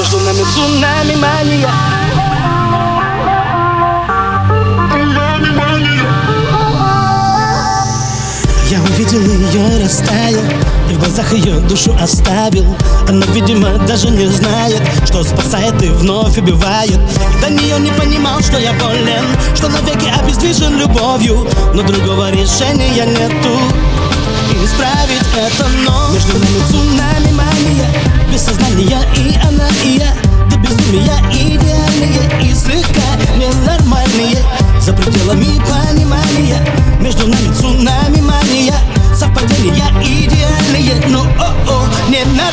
Между нами цунами мания. Я увидел ее растаял И в глазах ее душу оставил. Она, видимо, даже не знает Что спасает и вновь убивает. И до нее не понимал, что я болен Что навеки обездвижен любовью. Но другого решения нету. Исправить это, но Между нами цунами мания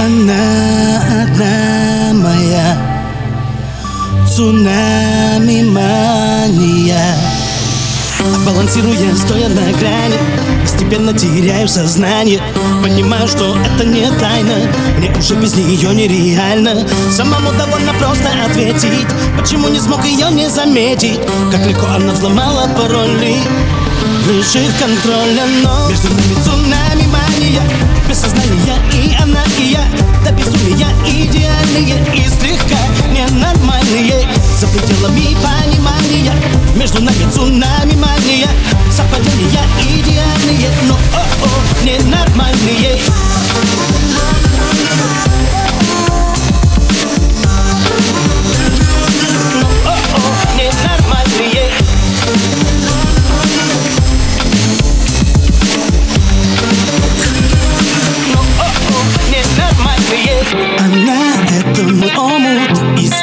Она одна моя. Цунами мания. Балансируя, стоя на грани Постепенно теряю сознание. Понимаю, что это не тайна. Мне уже без нее нереально. Самому довольно просто ответить. Почему не смог ее не заметить? Как легко она взломала пароли. Лишив контроля, но слегка ненормальные За пределами понимания Между нами цунами мания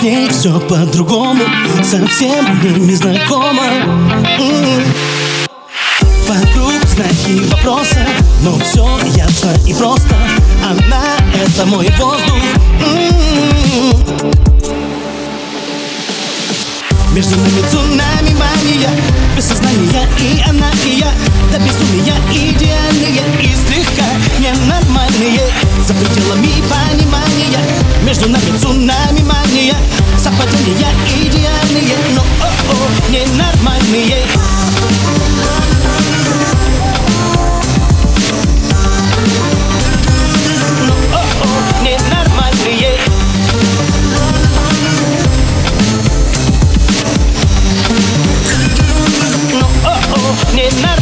ней все по-другому Совсем не знакомо М. Вокруг знаки вопроса Но все ясно и просто. Она — это мой воздух. М. Между нами цунами мания Без сознания и она, и я. До безумия идеальные И слегка ненормальные. За пределами понимания Между нами цунами мания niye Sapacı niye iyice No oh oh Yener mi niye Need